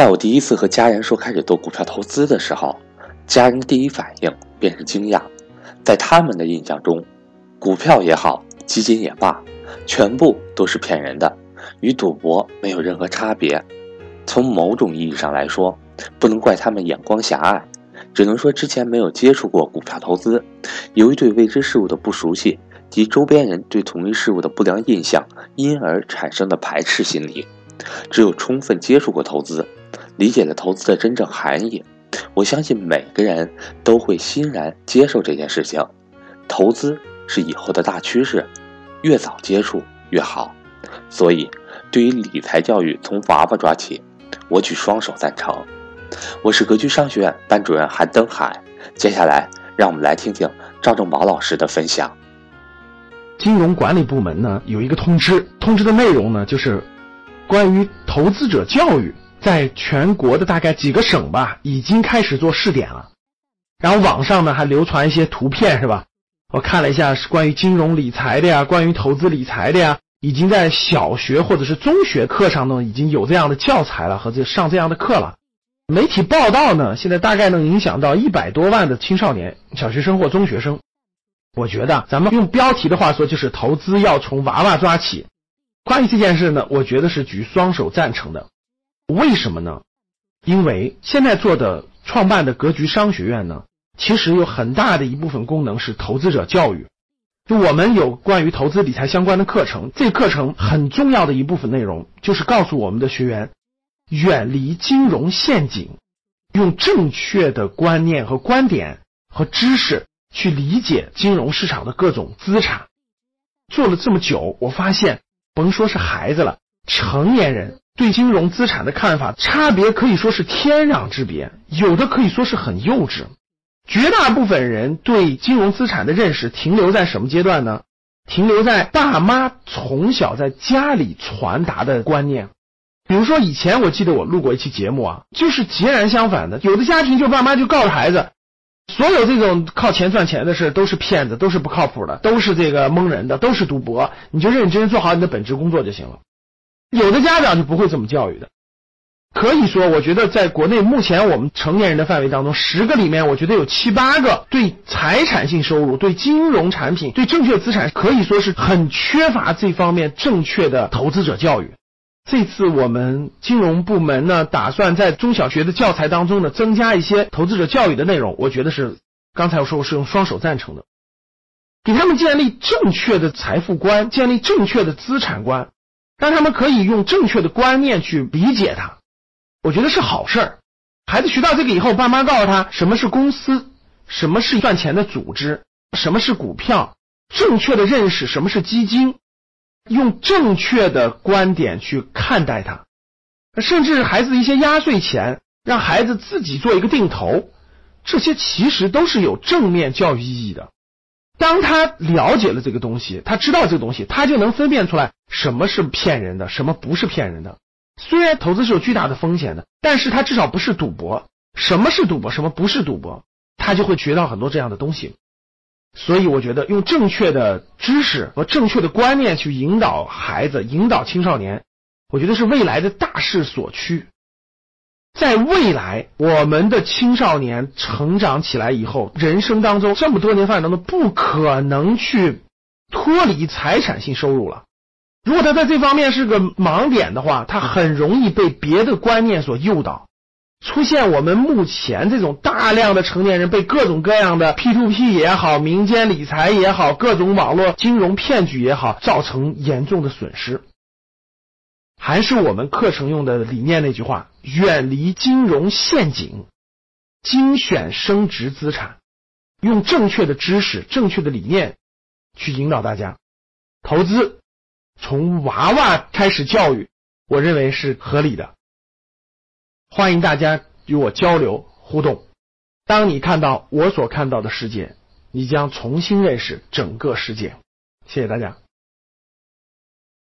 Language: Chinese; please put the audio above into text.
在我第一次和家人说开始做股票投资的时候，家人第一反应便是惊讶。在他们的印象中，股票也好，基金也罢，全部都是骗人的，与赌博没有任何差别。从某种意义上来说，不能怪他们眼光狭隘，只能说之前没有接触过股票投资，由于对未知事物的不熟悉及周边人对同一事物的不良印象，因而产生的排斥心理。只有充分接触过投资，理解了投资的真正含义，我相信每个人都会欣然接受这件事情。投资是以后的大趋势，越早接触越好。所以，对于理财教育从娃娃抓起，我举双手赞成。我是格局商学院班主任韩登海。接下来，让我们来听听赵正宝老师的分享。金融管理部门呢有一个通知，通知的内容呢就是。关于投资者教育，在全国的大概几个省吧，已经开始做试点了。然后网上呢还流传一些图片，是吧？我看了一下，是关于金融理财的呀，关于投资理财的呀，已经在小学或者是中学课上呢，已经有这样的教材了和这上这样的课了。媒体报道呢，现在大概能影响到一百多万的青少年、小学生或中学生。我觉得咱们用标题的话说，就是投资要从娃娃抓起。关于这件事呢，我觉得是举双手赞成的。为什么呢？因为现在做的创办的格局商学院呢，其实有很大的一部分功能是投资者教育。就我们有关于投资理财相关的课程，这课程很重要的一部分内容就是告诉我们的学员，远离金融陷阱，用正确的观念和观点和知识去理解金融市场的各种资产。做了这么久，我发现。甭说是孩子了，成年人对金融资产的看法差别可以说是天壤之别，有的可以说是很幼稚。绝大部分人对金融资产的认识停留在什么阶段呢？停留在爸妈从小在家里传达的观念。比如说以前我记得我录过一期节目啊，就是截然相反的。有的家庭就爸妈就告诉孩子。所有这种靠钱赚钱的事都是骗子，都是不靠谱的，都是这个蒙人的，都是赌博。你就认真做好你的本职工作就行了。有的家长就不会这么教育的。可以说，我觉得在国内目前我们成年人的范围当中，十个里面，我觉得有七八个对财产性收入、对金融产品、对正确资产，可以说是很缺乏这方面正确的投资者教育。这次我们金融部门呢，打算在中小学的教材当中呢，增加一些投资者教育的内容。我觉得是，刚才我说我是用双手赞成的，给他们建立正确的财富观，建立正确的资产观，让他们可以用正确的观念去理解它。我觉得是好事儿。孩子学到这个以后，爸妈告诉他什么是公司，什么是赚钱的组织，什么是股票，正确的认识什么是基金。用正确的观点去看待它，甚至孩子的一些压岁钱，让孩子自己做一个定投，这些其实都是有正面教育意义的。当他了解了这个东西，他知道这个东西，他就能分辨出来什么是骗人的，什么不是骗人的。虽然投资是有巨大的风险的，但是他至少不是赌博。什么是赌博，什么不是赌博，他就会学到很多这样的东西。所以，我觉得用正确的知识和正确的观念去引导孩子、引导青少年，我觉得是未来的大势所趋。在未来，我们的青少年成长起来以后，人生当中这么多年发展当中，不可能去脱离财产性收入了。如果他在这方面是个盲点的话，他很容易被别的观念所诱导。出现我们目前这种大量的成年人被各种各样的 P to P 也好，民间理财也好，各种网络金融骗局也好，造成严重的损失。还是我们课程用的理念那句话：远离金融陷阱，精选升值资产，用正确的知识、正确的理念去引导大家投资，从娃娃开始教育，我认为是合理的。欢迎大家与我交流互动。当你看到我所看到的世界，你将重新认识整个世界。谢谢大家。